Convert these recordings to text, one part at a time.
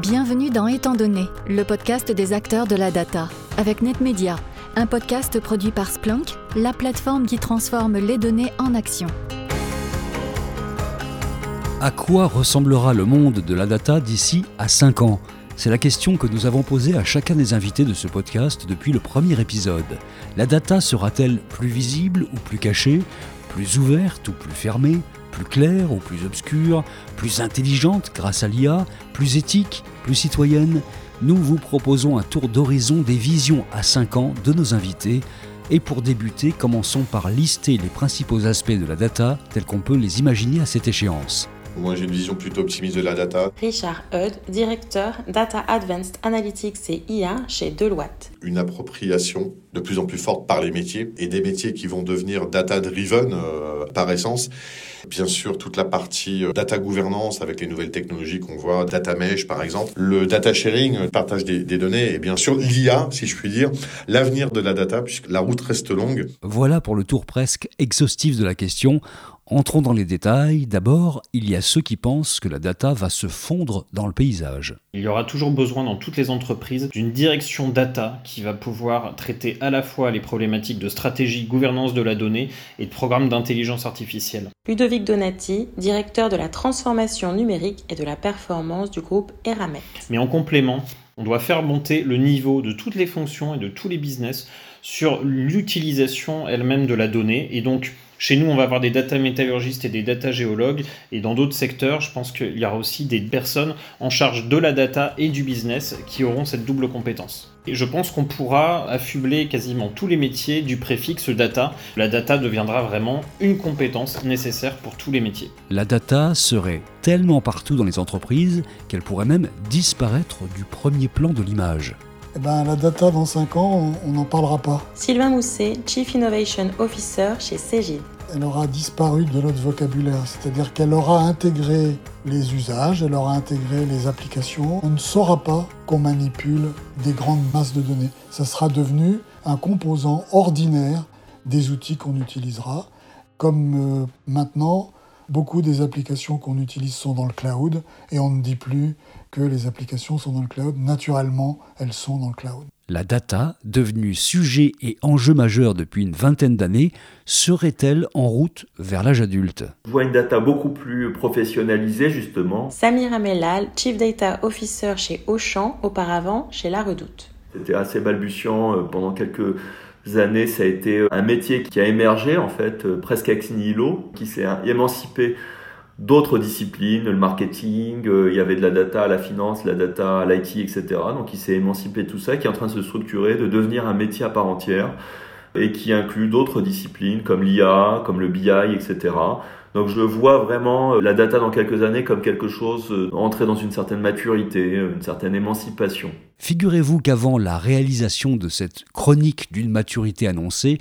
Bienvenue dans Étant donné, le podcast des acteurs de la data, avec NetMedia, un podcast produit par Splunk, la plateforme qui transforme les données en action. À quoi ressemblera le monde de la data d'ici à 5 ans? C'est la question que nous avons posée à chacun des invités de ce podcast depuis le premier épisode. La data sera-t-elle plus visible ou plus cachée? Plus ouverte ou plus fermée plus claire ou plus obscure, plus intelligente grâce à l'IA, plus éthique, plus citoyenne, nous vous proposons un tour d'horizon des visions à 5 ans de nos invités. Et pour débuter, commençons par lister les principaux aspects de la data tels qu'on peut les imaginer à cette échéance. Moi, j'ai une vision plutôt optimiste de la data. Richard Hud, directeur Data Advanced Analytics et IA chez Deloitte. Une appropriation de plus en plus forte par les métiers et des métiers qui vont devenir data-driven euh, par essence. Bien sûr, toute la partie euh, data gouvernance avec les nouvelles technologies qu'on voit, data mesh par exemple, le data sharing, le partage des, des données et bien sûr l'IA, si je puis dire, l'avenir de la data puisque la route reste longue. Voilà pour le tour presque exhaustif de la question. Entrons dans les détails. D'abord, il y a ceux qui pensent que la data va se fondre dans le paysage. Il y aura toujours besoin dans toutes les entreprises d'une direction data qui va pouvoir traiter à la fois les problématiques de stratégie, gouvernance de la donnée et de programmes d'intelligence artificielle. Ludovic Donati, directeur de la transformation numérique et de la performance du groupe Eramet. Mais en complément, on doit faire monter le niveau de toutes les fonctions et de tous les business sur l'utilisation elle-même de la donnée et donc chez nous, on va avoir des data métallurgistes et des data géologues. Et dans d'autres secteurs, je pense qu'il y aura aussi des personnes en charge de la data et du business qui auront cette double compétence. Et je pense qu'on pourra affubler quasiment tous les métiers du préfixe data. La data deviendra vraiment une compétence nécessaire pour tous les métiers. La data serait tellement partout dans les entreprises qu'elle pourrait même disparaître du premier plan de l'image. Eh ben, la data dans 5 ans, on n'en parlera pas. Sylvain Mousset, Chief Innovation Officer chez Cegid. Elle aura disparu de notre vocabulaire, c'est-à-dire qu'elle aura intégré les usages, elle aura intégré les applications. On ne saura pas qu'on manipule des grandes masses de données. Ça sera devenu un composant ordinaire des outils qu'on utilisera, comme euh, maintenant beaucoup des applications qu'on utilise sont dans le cloud et on ne dit plus que les applications sont dans le cloud. Naturellement, elles sont dans le cloud. La data, devenue sujet et enjeu majeur depuis une vingtaine d'années, serait-elle en route vers l'âge adulte? Je vois une data beaucoup plus professionnalisée justement. Samir Amelal, Chief Data Officer chez Auchan, auparavant chez La Redoute. C'était assez balbutiant euh, pendant quelques années, ça a été un métier qui a émergé en fait euh, presque ex nihilo, qui s'est émancipé d'autres disciplines, le marketing, euh, il y avait de la data à la finance, la data à l'IT, etc. Donc il s'est émancipé de tout ça, qui est en train de se structurer, de devenir un métier à part entière, et qui inclut d'autres disciplines comme l'IA, comme le BI, etc. Donc je vois vraiment euh, la data dans quelques années comme quelque chose euh, entré dans une certaine maturité, une certaine émancipation. Figurez-vous qu'avant la réalisation de cette chronique d'une maturité annoncée,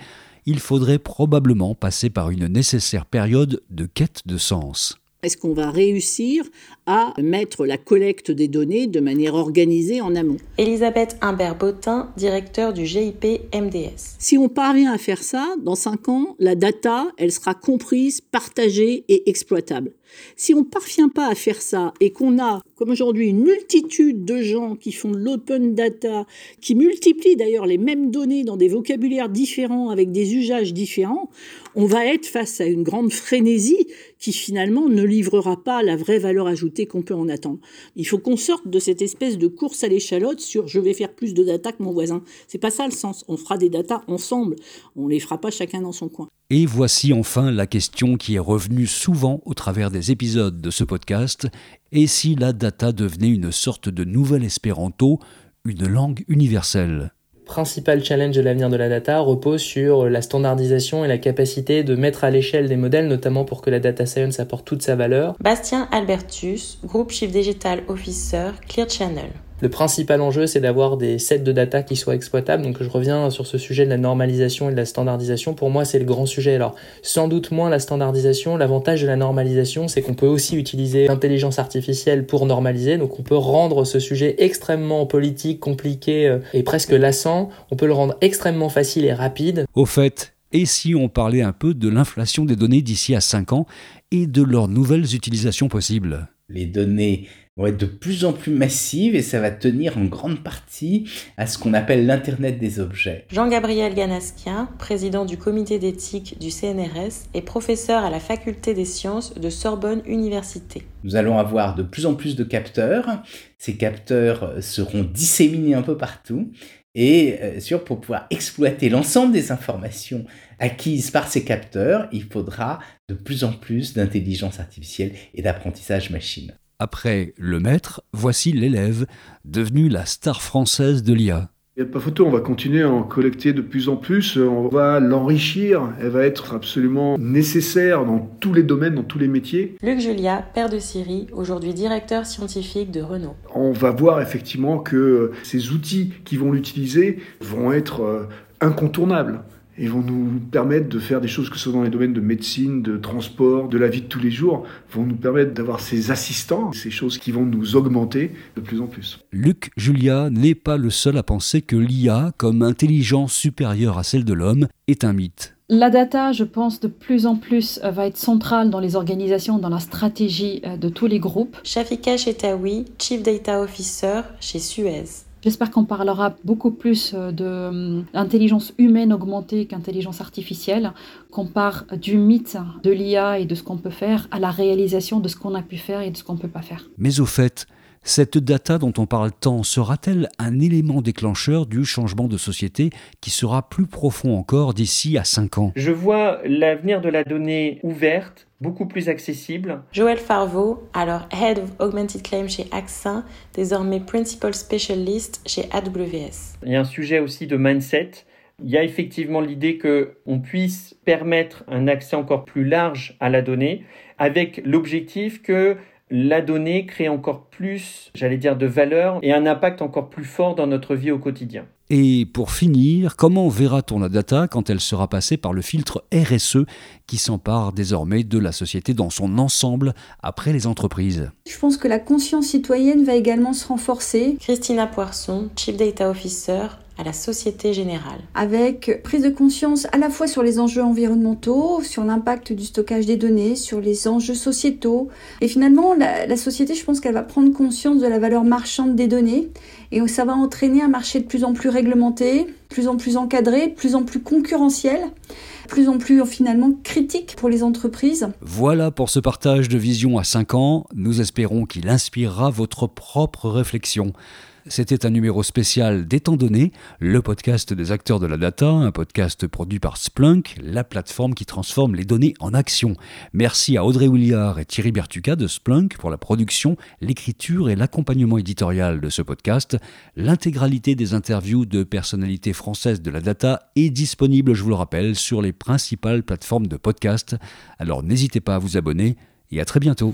il faudrait probablement passer par une nécessaire période de quête de sens. Est-ce qu'on va réussir à mettre la collecte des données de manière organisée en amont? Elisabeth Imbert-Bottin, directeur du GIP MDS. Si on parvient à faire ça, dans 5 ans, la data, elle sera comprise, partagée et exploitable. Si on ne parvient pas à faire ça et qu'on a, comme aujourd'hui, une multitude de gens qui font de l'open data, qui multiplient d'ailleurs les mêmes données dans des vocabulaires différents, avec des usages différents, on va être face à une grande frénésie qui finalement ne livrera pas la vraie valeur ajoutée qu'on peut en attendre. Il faut qu'on sorte de cette espèce de course à l'échalote sur je vais faire plus de data que mon voisin. C'est pas ça le sens. On fera des data ensemble. On les fera pas chacun dans son coin. Et voici enfin la question qui est revenue souvent au travers des épisodes de ce podcast. Et si la data devenait une sorte de nouvel espéranto, une langue universelle? Principal challenge de l'avenir de la data repose sur la standardisation et la capacité de mettre à l'échelle des modèles, notamment pour que la data science apporte toute sa valeur. Bastien Albertus, Groupe Chief Digital Officer, Clear Channel. Le principal enjeu, c'est d'avoir des sets de data qui soient exploitables. Donc, je reviens sur ce sujet de la normalisation et de la standardisation. Pour moi, c'est le grand sujet. Alors, sans doute moins la standardisation. L'avantage de la normalisation, c'est qu'on peut aussi utiliser l'intelligence artificielle pour normaliser. Donc, on peut rendre ce sujet extrêmement politique, compliqué euh, et presque lassant. On peut le rendre extrêmement facile et rapide. Au fait, et si on parlait un peu de l'inflation des données d'ici à 5 ans et de leurs nouvelles utilisations possibles? Les données vont être de plus en plus massives et ça va tenir en grande partie à ce qu'on appelle l'Internet des objets. Jean-Gabriel Ganaskia, président du comité d'éthique du CNRS et professeur à la faculté des sciences de Sorbonne Université. Nous allons avoir de plus en plus de capteurs. Ces capteurs seront disséminés un peu partout et euh, pour pouvoir exploiter l'ensemble des informations acquises par ces capteurs, il faudra de plus en plus d'intelligence artificielle et d'apprentissage machine. Après le maître, voici l'élève, devenu la star française de l'IA. Il n'y a pas photo, on va continuer à en collecter de plus en plus, on va l'enrichir, elle va être absolument nécessaire dans tous les domaines, dans tous les métiers. Luc Julia, père de Syrie, aujourd'hui directeur scientifique de Renault. On va voir effectivement que ces outils qui vont l'utiliser vont être euh, incontournables et vont nous permettre de faire des choses que ce soit dans les domaines de médecine, de transport, de la vie de tous les jours, vont nous permettre d'avoir ces assistants, ces choses qui vont nous augmenter de plus en plus. Luc Julia n'est pas le seul à penser que l'IA, comme intelligence supérieure à celle de l'homme, est un mythe. La data, je pense, de plus en plus euh, va être centrale dans les organisations, dans la stratégie euh, de tous les groupes. Shafika Chetaoui, Chief Data Officer chez Suez. J'espère qu'on parlera beaucoup plus euh, de l'intelligence humaine augmentée qu'intelligence artificielle, qu'on part du mythe de l'IA et de ce qu'on peut faire à la réalisation de ce qu'on a pu faire et de ce qu'on ne peut pas faire. Mais au fait, cette data dont on parle tant sera-t-elle un élément déclencheur du changement de société qui sera plus profond encore d'ici à 5 ans? Je vois l'avenir de la donnée ouverte, beaucoup plus accessible. Joël Farvo, alors Head of Augmented Claim chez AXA, désormais Principal Specialist chez AWS. Il y a un sujet aussi de mindset. Il y a effectivement l'idée que on puisse permettre un accès encore plus large à la donnée avec l'objectif que la donnée crée encore plus, j'allais dire, de valeur et un impact encore plus fort dans notre vie au quotidien. Et pour finir, comment verra-t-on la data quand elle sera passée par le filtre RSE qui s'empare désormais de la société dans son ensemble après les entreprises? Je pense que la conscience citoyenne va également se renforcer. Christina Poisson, Chief Data Officer à la Société Générale. Avec prise de conscience à la fois sur les enjeux environnementaux, sur l'impact du stockage des données, sur les enjeux sociétaux. Et finalement, la, la société, je pense qu'elle va prendre conscience de la valeur marchande des données et ça va entraîner un marché de plus en plus réglementé, de plus en plus encadré, de plus en plus concurrentiel de plus en plus finalement critique pour les entreprises. Voilà pour ce partage de vision à 5 ans. Nous espérons qu'il inspirera votre propre réflexion. C'était un numéro spécial d'Étant donné, le podcast des acteurs de la data, un podcast produit par Splunk, la plateforme qui transforme les données en action. Merci à Audrey Williard et Thierry Bertuca de Splunk pour la production, l'écriture et l'accompagnement éditorial de ce podcast. L'intégralité des interviews de personnalités françaises de la data est disponible, je vous le rappelle, sur les principales plateformes de podcast. Alors n'hésitez pas à vous abonner et à très bientôt.